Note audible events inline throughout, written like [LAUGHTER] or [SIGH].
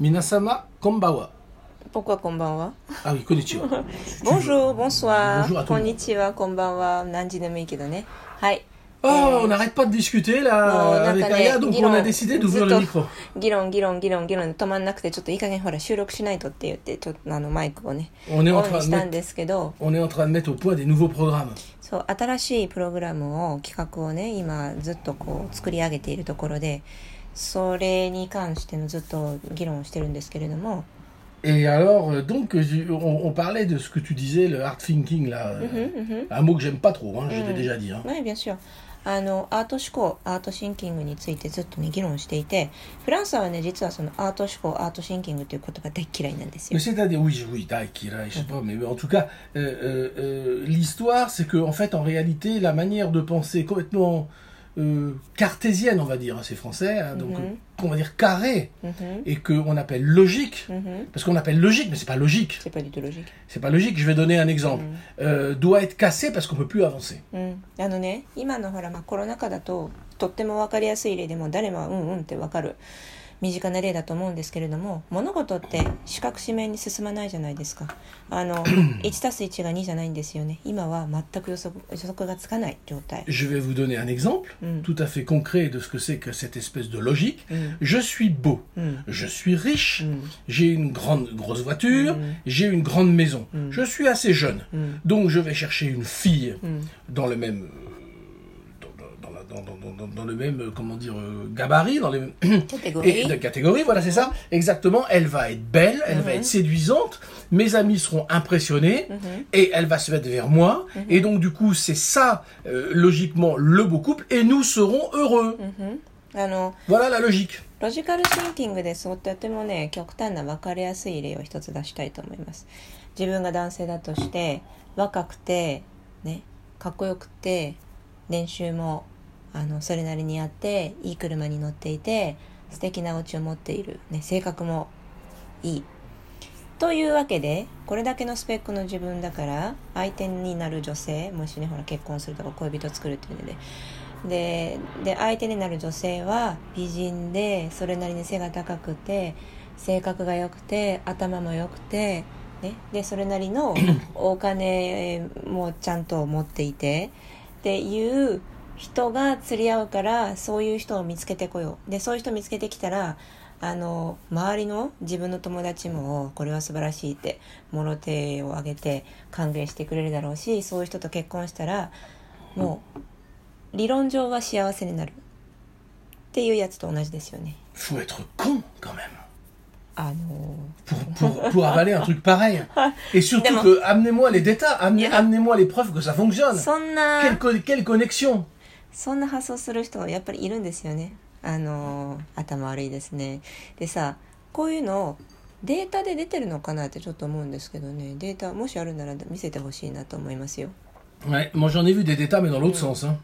Minasama Kombawa. Pourquoi konbanwa Ah oui, konnichiwa. Bonjour, bonsoir. Bonjour à tout le monde. Konnichiwa, konbanwa. Nanji de mo いいけどね。はい。Oh, on n'arrête pas de discuter là Non, avec Nathalie, Aya, donc dis-le. on a décidé d'ouvrir le Zutto. micro. 議論議論議論議論で止まんなくてちょっといい加減ほら収録しないとって言ってちょっとあのマイクをね On est オ en ン train に de したん mettre, ですけど on est en train de mettre au point des nouveaux programmes. そう新しいプログラムを企画をね今ずっとこう作り上げているところでそれに関してのずっと議論をしてるんですけれども Et alors, euh, donc, on, on parlait de ce que tu disais, le hard thinking là. euh, うんうん Un mot que j'aime pas trop, hein, je l'ai Mm. déjà dit. hein. はい、bien sûr あのアート思考アートシンキングについてずっとね議論していてフランスはね実はそのアート思考アートシンキングという言葉大っ嫌いなんですよ c'est-à-dire, oui, oui, Daikira, je sais pas, mais en tout cas, euh, euh, euh, l'histoire, c'est que, en fait, en réalité, la manière de penser complètement euh, cartésienne, on va dire, hein, c'est français, hein, donc, Mhm. euh, qu'on va dire carré, うんふん et qu'on appelle logique, うんふん parce qu'on appelle logique, mais c'est pas logique. C'est pas du tout logique. C'est pas logique, je vais donner un exemple. Euh, doit être cassé parce qu'on peut plus avancer. うん、あのね今のほら、まあ、コロナ禍だととっても分かりやすい例でも誰もうんうんって分かる 身近な例だと思うんですけれども物事って四角四面に進まないじゃないですかあの 1+1 が2じゃないんですよね今は全く予測予測がつかない状態 [CLEARS THROAT] Je vais vous donner un exemple Mm. tout à fait concret de ce que c'est que cette espèce de logique. Mm. Je suis beau, Mm. je suis riche, Mm. j'ai une grande grosse voiture, Mm. j'ai une grande maison. Mm. Je suis assez jeune, Mm. donc je vais chercher une fille Mm. dans le même euh, dans, dans- dans la- dans- dans- dans- dans le même euh, comment dire euh, gabarit, dans les mêmes- [CLEARS THROAT] カテゴリ et ー de catégorie, voilà, c'est ça. Exactement. Elle va être belle, elle va Mhm. être séduisante. Mes amis seront impressionnés Mhm. et elle va se mettre vers moi. Et donc, du coup, c'est ça, euh, logiquement, le beau couple et nous serons heureux. うんあの Voilà la logique. ロジカルシンキングでそうとてもね極端な分かりやすい例を一つ出したいと思います自分が男性だとして若くてねかっこよくて練習も あのそれなりにあっていい車に乗っていて素敵なお家を持っている、ね、性格もいい。というわけでこれだけのスペックの自分だから相手になる女性もしねほら結婚するとか恋人作るっていうので。でで相手になる女性は美人でそれなりに背が高くて性格が良くて頭も良くて、ね、でそれなりのお金もちゃんと持っていてっていう人が釣り合うからそういう人を見つけてこようでそういう人見つけてきたらあの周りの自分の友達もこれは素晴らしいってもろ手を挙げて歓迎してくれるだろうしそういう人と結婚したらもう理論上は幸せになるっていうやつと同じですよね Faut être con quand même あの pour, pour, pour avaler un truc pareil. Et surtout que amenez-moi les détails, amenez-moi les preuves que ça fonctionne. Quelle, quelle connexion そんな発想する人はやっぱりいるんですよねあの頭悪いですねでさこういうのデータで出てるのかなってちょっと思うんですけどねデータもしあるなら見せてほしいなと思いますよ Ouais, moi j'en ai vu des détails mais dans l'autre sens. hein.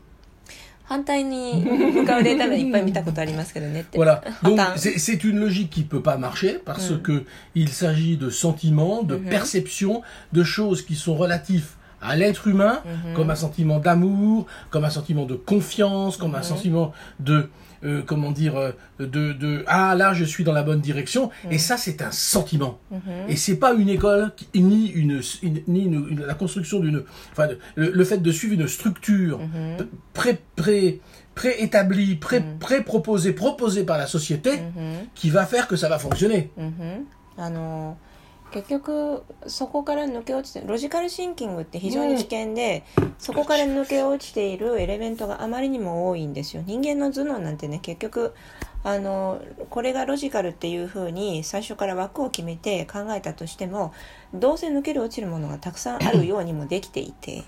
反対に向かうデータがいっぱい見たことありますけどねって Voilà. Donc c'est une logique qui peut pas marcher parce Mm. que il s'agit de sentiments, de Mhm. perceptions, de choses qui sont relatifs à l'être humain mhm. comme un sentiment d'amour, comme un sentiment de confiance, comme un sentiment de euh, comment dire euh, de, de ah là je suis dans la bonne direction. Et ça c'est un sentiment. Mhm. Et c'est pas une école ni une, ni la construction d'une enfin le, fait de suivre une structure mhm. pré, pré préétabli, pré, pré-proposé, proposé par la société, qui va faire que ça va fonctionner. Ah non. 結局そこから抜け落ちてロジカルシンキングって非常に危険で、そこから抜け落ちているエレメントがあまりにも多いんですよ。人間の頭脳なんてね結局あのこれがロジカルっていう風に最初から枠を決めて考えたとしてもどうせ抜ける落ちるものがたくさんあるようにもできていて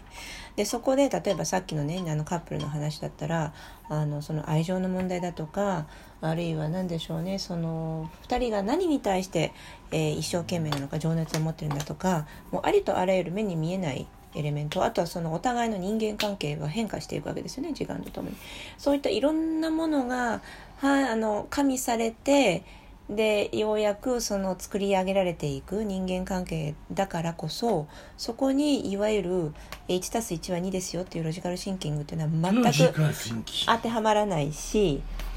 でそこで例えばさっきのねあのカップルの話だったらあのその愛情の問題だとかあるいは何でしょうねその2人が何に対して、えー一生懸命なのか情熱を持ってるんだとかもうありとあらゆる目に見えないエレメントあとはそのお互いの人間関係が変化していくわけですよね時間とともにそういったいろんなものが、はい、あの加味されてでようやくその作り上げられていく人間関係だからこそそこにいわゆる 1+1 は2ですよっていうロジカルシンキングっていうのは全く.当てはまらないし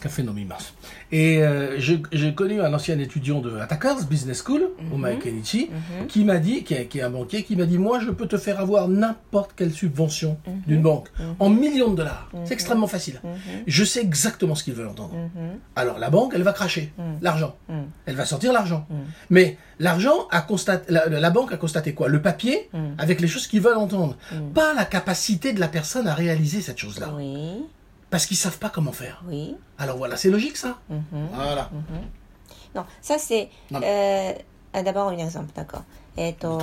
Café Nomimas. Et euh, j'ai connu un ancien étudiant de Attackers Business School, au Mike Kenichi, qui m'a dit, qui est, qui est un banquier, qui m'a dit Moi, je peux te faire avoir n'importe quelle subvention d'une banque en millions de dollars. C'est extrêmement facile. Je sais exactement ce qu'ils veulent entendre. Alors, la banque, elle va cracher l'argent. Elle va sortir l'argent. Mais l'argent a constaté, la, la banque a constaté quoi? Le papier avec les choses qu'ils veulent entendre. Pas la capacité de la personne à réaliser cette chose-là. Oui, Parce qu'ils savent pas comment faire. oui. Alors voilà, c'est logique ça. Voilà. Non, ça c'est... Euh, ah, D'abord un exemple, d'accord. えっ、と.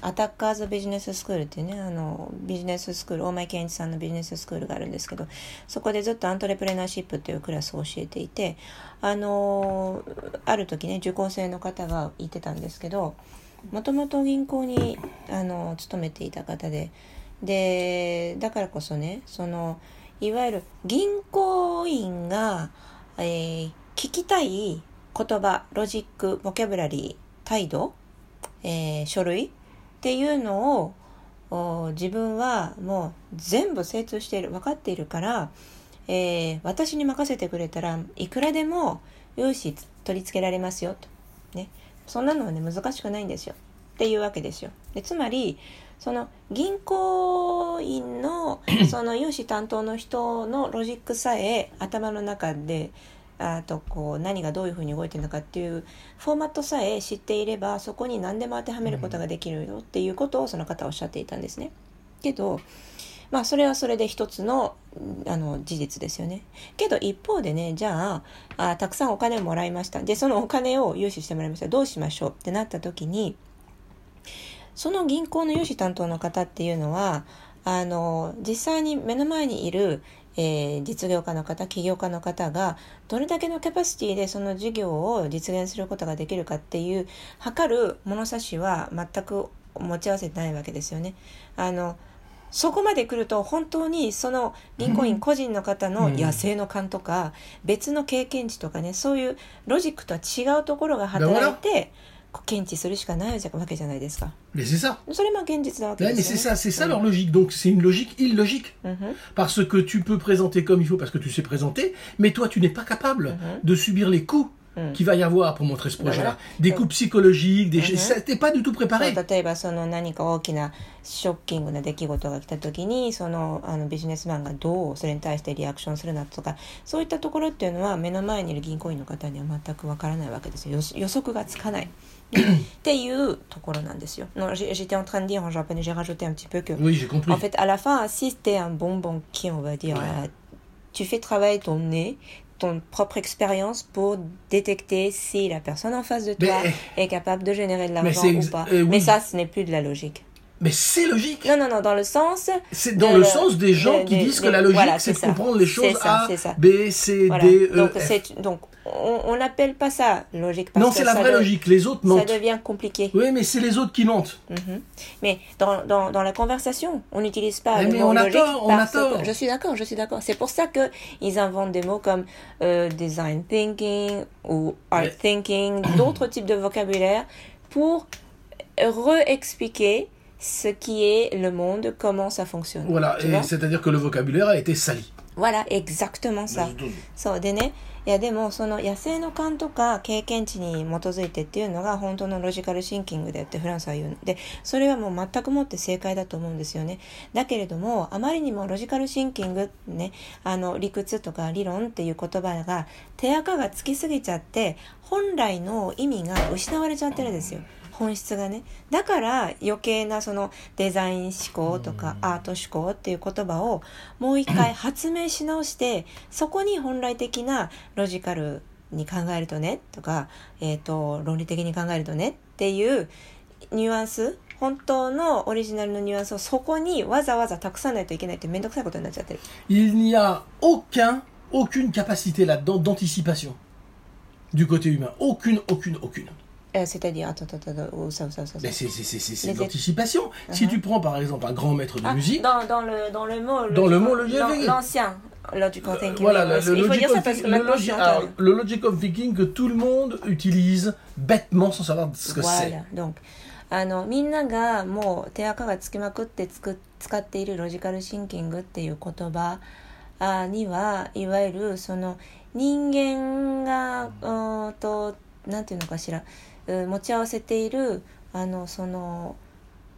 アタッカーズビジネススクールっていうねあのビジネススクール大前健一さんのビジネススクールがあるんですけどそこでずっとアントレプレナーシップっていうクラスを教えていてあのある時ね受講生の方がいてたんですけどもともと銀行にあの勤めていた方ででだからこそねそのいわゆる銀行員が、えー聞きたい言葉ロジックボキャブラリー態度、えー書類っていうのを自分はもう全部精通している分かっているから、えー私に任せてくれたらいくらでも用紙取り付けられますよと、ね、そんなのはね難しくないんですよ。っていうわけですよ。でつまりその銀行員の [CLEARS THROAT] その融資担当の人のロジックさえ頭の中であとこう何がどういうふうに動いてるのかっていうフォーマットさえ知っていればそこに何でも当てはめることができるよっていうことをその方はおっしゃっていたんですね。けどまあそれはそれで一つのうんあの事実ですよね。けど一方でねじゃああたくさんお金をもらいましたでそのお金を融資してもらいましたどうしましょうってなった時にその銀行の融資担当の方っていうのはあの実際に目の前にいる、えー実業家の方起業家の方がどれだけのキャパシティでその事業を実現することができるかっていう測る物差しは全く持ち合わせてないわけですよね。あのそこまで来ると本当にその銀行員個人の方の野生の勘とか別の経験値とかねそういうロジックとは違うところが働いて 検知するしかないわけじゃないですか。 Mais c'est ça. それも現実なわけ Ouais, で mais す c'est よ、ね。 ça, c'est ça leur logique. Donc c'est une logique illogique. うんうん Parce que tu peux présenter comme il faut, parce que tu sais présenter, mais toi tu n'es pas capable de subir les coups qu'il va y avoir pour montrer ce projet-là. Des coups psychologiques, des... ça, t'es pas du tout そう préparé. 例えばその何か大きなショッキングな出来事が来た時にそのあのビジネスマンがどうそれに対してリアクションするなとかそういったところっていうのは目の前にいる銀行員の方には全くわからないわけですよ予予測がつかない、ねっていうところなんですよ。Non, J'étais en train de dire en japonais, j'ai rajouté un petit peu que Oui, j'ai compris. En fait, à la fin, si tu es un bon banquier, on va dire, Ouais. euh, tu fais travailler ton nez, ton propre expérience pour détecter si la personne en face de toi Mais- est capable de générer de l'argent ou pas. euh, oui. Mais ça, ce n'est plus de la logique. Mais c'est logique. Non, non, non, dans le sens... C'est dans le sens des gens de- qui de- disent que la logique, voilà, c'est de comprendre les choses C'est ça, A, c'est ça. B, C, Voilà. D, E, donc, F. c'est, donc, on n'appelle pas ça logique. Non, c'est la vraie logique. Les autres mentent. Ça devient compliqué. Oui, mais c'est les autres qui mentent. Mhm. Mais dans, dans, dans, la conversation, on n'utilise pas. Mais, le mot on tort, on a je suis d'accord, je suis d'accord. C'est pour ça que ils inventent des mots comme euh, design thinking ou art thinking, [CLEARS THROAT] d'autres types de vocabulaire pour réexpliquer ce qui est le monde, comment ça fonctionne. Voilà, c'est-à-dire que le vocabulaire a été sali. Voilà, exactement ça. Bah, Donc, いやでもその野生の勘とか経験値に基づいてっていうのが本当のロジカルシンキングだよってフランスは言う。のでそれはもう全くもって正解だと思うんですよね。だけれどもあまりにもロジカルシンキングねあの理屈とか理論っていう言葉が手垢がつきすぎちゃって本来の意味が失われちゃってるんですよ。本質がねだから余計なそのデザイン思考とかアート思考っていう言葉をもう一回 [COUGHS] 発明し直してそこに本来的なロジカルに考えるとねとか、えー、と論理的に考えるとねっていうニュアンス本当のオリジナルのニュアンスをそこにわざわざ託さないといけないって面倒くさいことになっちゃってる。Il n'y a aucun, aucune capacité là-dedans d'anticipation. du côté humain. Aucune, aucune, aucune. Euh, C'est-à-dire, attends, attends, attends, où ça, où ça, où ça, où ça Mais c'est c'est- c'est- c'est- c'est Les de ét- l'anticipation. Si Uh-huh. tu prends par exemple un grand maître de Ah, musique, dans, dans le, dans le mot. Dans le mot logical- logical. l'an- L'ancien logical thinking. voilà, oui, le, oui, le il faut dire logical ça parce thinking- que le maintenant, je suis logi- alors, entendu. le logical thinking que tout le monde utilise bêtement sans savoir ce que c'est. Voilà. Donc,あのみんながもう手垢がつきまくってつく使っているロジカルシンキングっていう言葉あにはいわゆるその人間がうーんとなんていうのかしらう 持ち合わせているあのその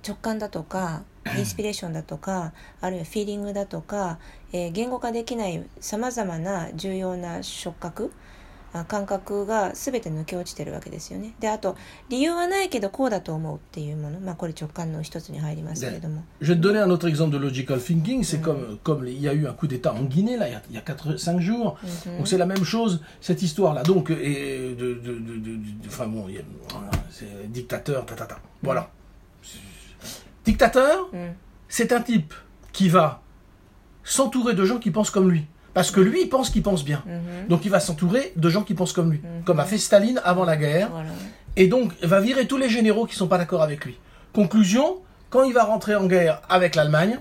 直感だとか [CLEARS THROAT] インスピレーションだとかあるいはフィーリングだとか、えー言語化できないさまざまな重要な触覚あ感覚が全て抜け落ちてるわけですよね。であと理由はないけどこうだと思うっていうもの、まあ、これ直感の一つに入りますけれども。 Je vais te donner un autre exemple de logical thinking. C'est comme, comme il y a eu un coup d'État en Guinée, là, il y a, il y a 4, 5 jours. Donc c'est la même chose, cette histoire-là. Donc, et de, de, de, de- de- enfin bon, il y a- voilà, c'est dictateur, ta, ta, ta. Voilà. Dictateur, うん、 c'est un type qui va s'entourer de gens qui pensent comme lui. Parce que lui, il pense qu'il pense bien. うん、Donc il va s'entourer de gens qui pensent comme lui. Comme a fait Staline avant la guerre. voilà. Et donc, il va virer tous les généraux qui sont pas d'accord avec lui. Conclusion, quand il va rentrer en guerre avec l'Allemagne,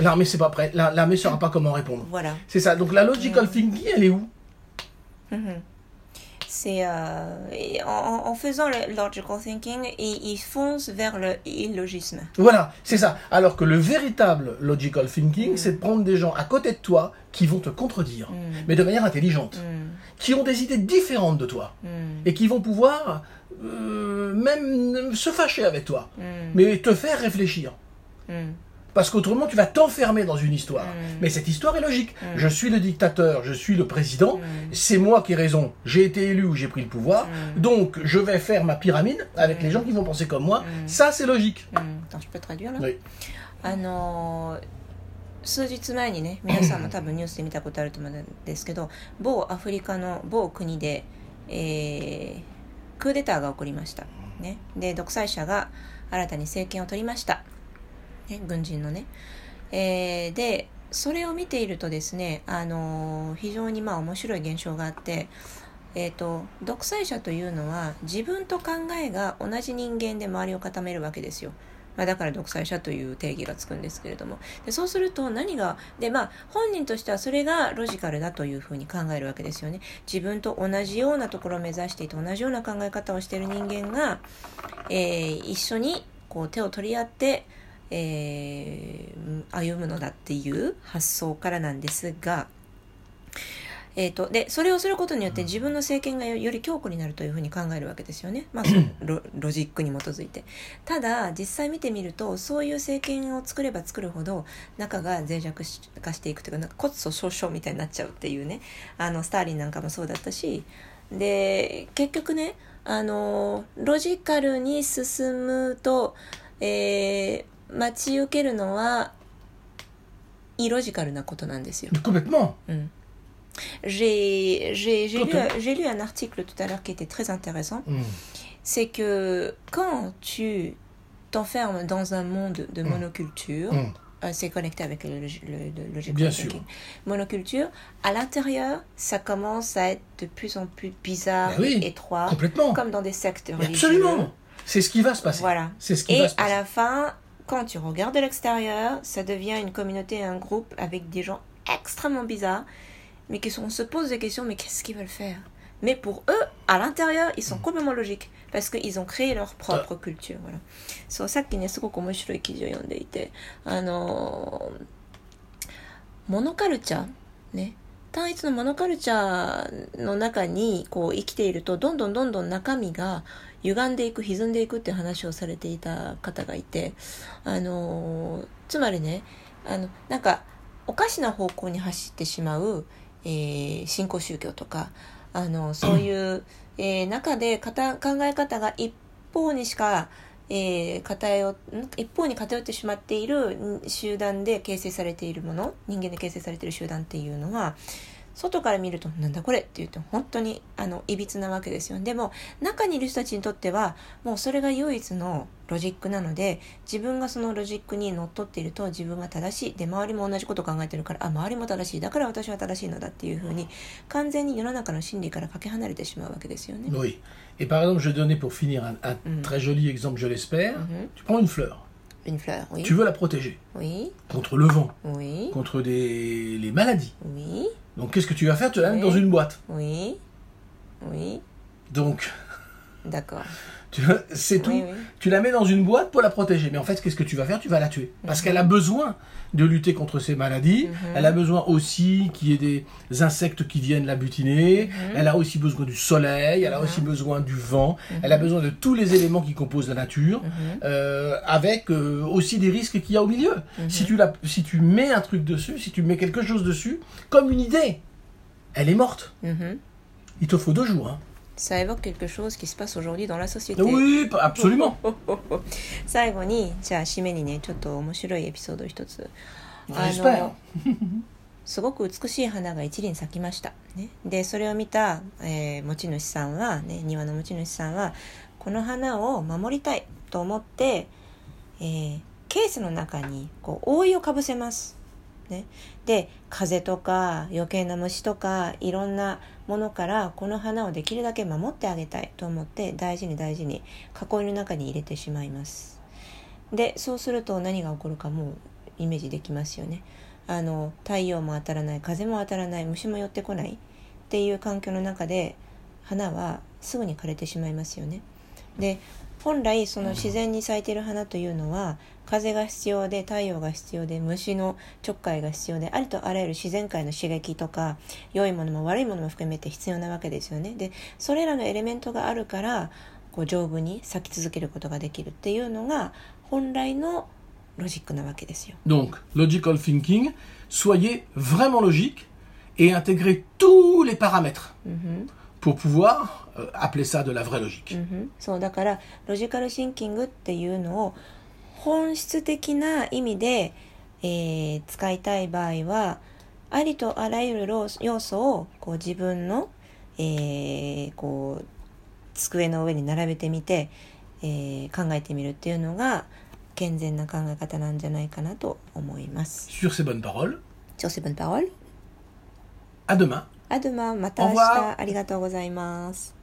l'armée c'est pas prêt. La- L'armée saura pas comment répondre. Voilà. C'est ça. Donc la logical thinking, elle est où? Mhm c'est euh, en, faisant le logical thinking, ils, ils foncent vers le illogisme. Voilà, c'est ça. Alors que le véritable logical thinking, mm. c'est de prendre des gens à côté de toi qui vont te contredire, mm. mais de manière intelligente, mm. qui ont des idées différentes de toi et qui vont pouvoir euh, même se fâcher avec toi, mais te faire réfléchir. うん、 Parce qu'autrement, tu vas t'enfermer dans une histoire. Mm. Mais cette histoire est logique. Mm. Je suis le dictateur, je suis le président, Mm. c'est moi qui ai raison. J'ai été élu ou j'ai pris le pouvoir. Mm. Donc, je vais faire ma pyramide avec les gens qui vont penser comme moi. Ça, c'est logique. うん。Attends, je peux traduire là? Oui. あのー数日前にね皆さんも多分ニュースで見たことあると思うんですけど某アフリカの某国で、えークーデターが起こりました、ね、で独裁者が新たに政権を取りました、 [COUGHS] ね、軍人のね、えーでそれを見ているとですね、あのー非常にまあ面白い現象があってえー、と独裁者というのは自分と考えが同じ人間で周りを固めるわけですよ。まあ、だから独裁者という定義がつくんですけれども。でそうすると何がでまあ本人としてはそれがロジカルだというふうに考えるわけですよね。自分と同じようなところを目指していて同じような考え方をしている人間が、えー一緒にこう手を取り合って、えー歩むのだっていう発想からなんですがえー、とでそれをすることによって自分の政権がよより強固になるというふうに考えるわけですよね、まあ、[CLEARS THROAT] ロロジックに基づいて。ただ実際見てみるとそういう政権を作れば作るほど中が脆弱化していくというかなんか骨粗しょう症みたいになっちゃうっていうね。あのスターリンなんかもそうだったし。で結局ねあのロジカルに進むと、えー待ち受けるのはイロジカルなことなんですよ。 Complètement. Mm. J'ai j'ai- j'ai lu, Ok. j'ai lu un article tout à l'heure qui était très intéressant. Mm. C'est que quand tu t'enfermes dans un monde de monoculture, Mm. euh, c'est connecté avec le, le, le logical Bien thinking. sûr. Monoculture, à l'intérieur, ça commence à être de plus en plus bizarre Ben oui, et étroit, Complètement. comme dans des sectes Mais religieux. Absolument. C'est ce qui va se passer. Voilà. C'est ce qui Et va se à passer. la fin, quand tu regardes de l'extérieur, ça devient une communauté, un groupe avec des gens extrêmement bizarres, mais qui sont, on se pose des questions, mais qu'est-ce qu'ils veulent faire Mais pour eux, à l'intérieur, ils sont Mm. complètement logiques, parce qu'ils ont créé leur propre culture. Voilà. そうさっきねすごく面白い記事を読んでいてあのーモノカルチャーね 単一のモノカルチャーの中にこう生きているとどんどんどんどん中身が歪んでいく歪んでいくって話をされていた方がいてあのつまりねあのなんかおかしな方向に走ってしまう、えー新興宗教とかあのそういう、えー中でかた考え方が一方にしか、えー偏一方に偏ってしまっている集団で形成されているもの人間で形成されている集団っていうのは外から見ると、なんだこれって言うと、本当に、あの、いびつなわけですよね。でも、中にいる人たちにとっては、もうそれが唯一のロジックなので、自分がそのロジックにのっとっていると、自分は正しい。で、周りも同じこと考えてるから、あ、周りも正しい。だから私は正しいのだっていうふうに、完全に世の中の心理からかけ離れてしまうわけですよね。はい。え、par exemple, je donnais pour finir un, un très joli exemple, je l'espère.、Mm hmm. Tu prends une fleur. Une fleur, oui. Tu a protéger. Oui. Contre le vent. Oui. Contre え Donc qu'est-ce que tu vas faire? Tu la dans une boîte. oui, oui, Donc, d'accord. [LAUGHS] tu vois, c'est tout. Oui, oui. Tu la mets dans une boîte pour la protéger. Mais en fait, qu'est-ce que tu vas faire? Tu vas la tuer. Parce qu'elle a besoin de lutter contre ces maladies. Mhm. Elle a besoin aussi qu'il y ait des insectes qui viennent la butiner. Mhm. Elle a aussi besoin du soleil. Elle a aussi besoin du vent. Elle a besoin de tous les éléments qui composent la nature. Mhm. euh, avec euh, aussi des risques qu'il y a au milieu. Si, tu la, si tu mets un truc dessus, si tu mets quelque chose dessus, comme une idée, elle est morte. Mhm. Il te faut deux jours. hein. Ça évoque quelque chose qui se passe aujourd'hui dans la société. Oui, absolument. [LAUGHS] 最後にじゃあ締めにねちょっと面白いエピソードを一つ J'espère. [LAUGHS] すごく美しい花が一輪咲きました、ね、でそれを見た、えー持ち主さんは、ね、庭の持ち主さんはこの花を守りたいと思って、えーケースの中にこう覆いをかぶせます、ね、で風とか余計な虫とかいろんなものからこの花をできるだけ守ってあげたいと思って大事に大事に囲いの中に入れてしまいます。でそうすると何が起こるかもうイメージできますよね。あの太陽も当たらない風も当たらない虫も寄ってこないっていう環境の中で花はすぐに枯れてしまいますよね。で本来その自然に咲いている花というのは風が必要で太陽が必要で虫のちょっかいが必要でありとあらゆる自然界の刺激とか良いものも悪いものも含めて必要なわけですよね。でそれらのエレメントがあるからこう丈夫に咲き続けることができるっていうのが本来のロジックなわけですよ。Donc, logical thinking, soyez vraiment logique et intégrez tous les paramètres pour pouvoir euh, appeler ça de la vraie logique. うんそうだからロジカルシンキングっていうのを本質的な意味で、えー使いたい場合はありとあらゆる要要素をこう自分の、えーこう机の上に並べてみて、えー考えてみるっていうのが健全な考え方なんじゃないかなと思います。Sur ces bonnes paroles, チョセブンパワール à demain. アドマまた明日ありがとうございます。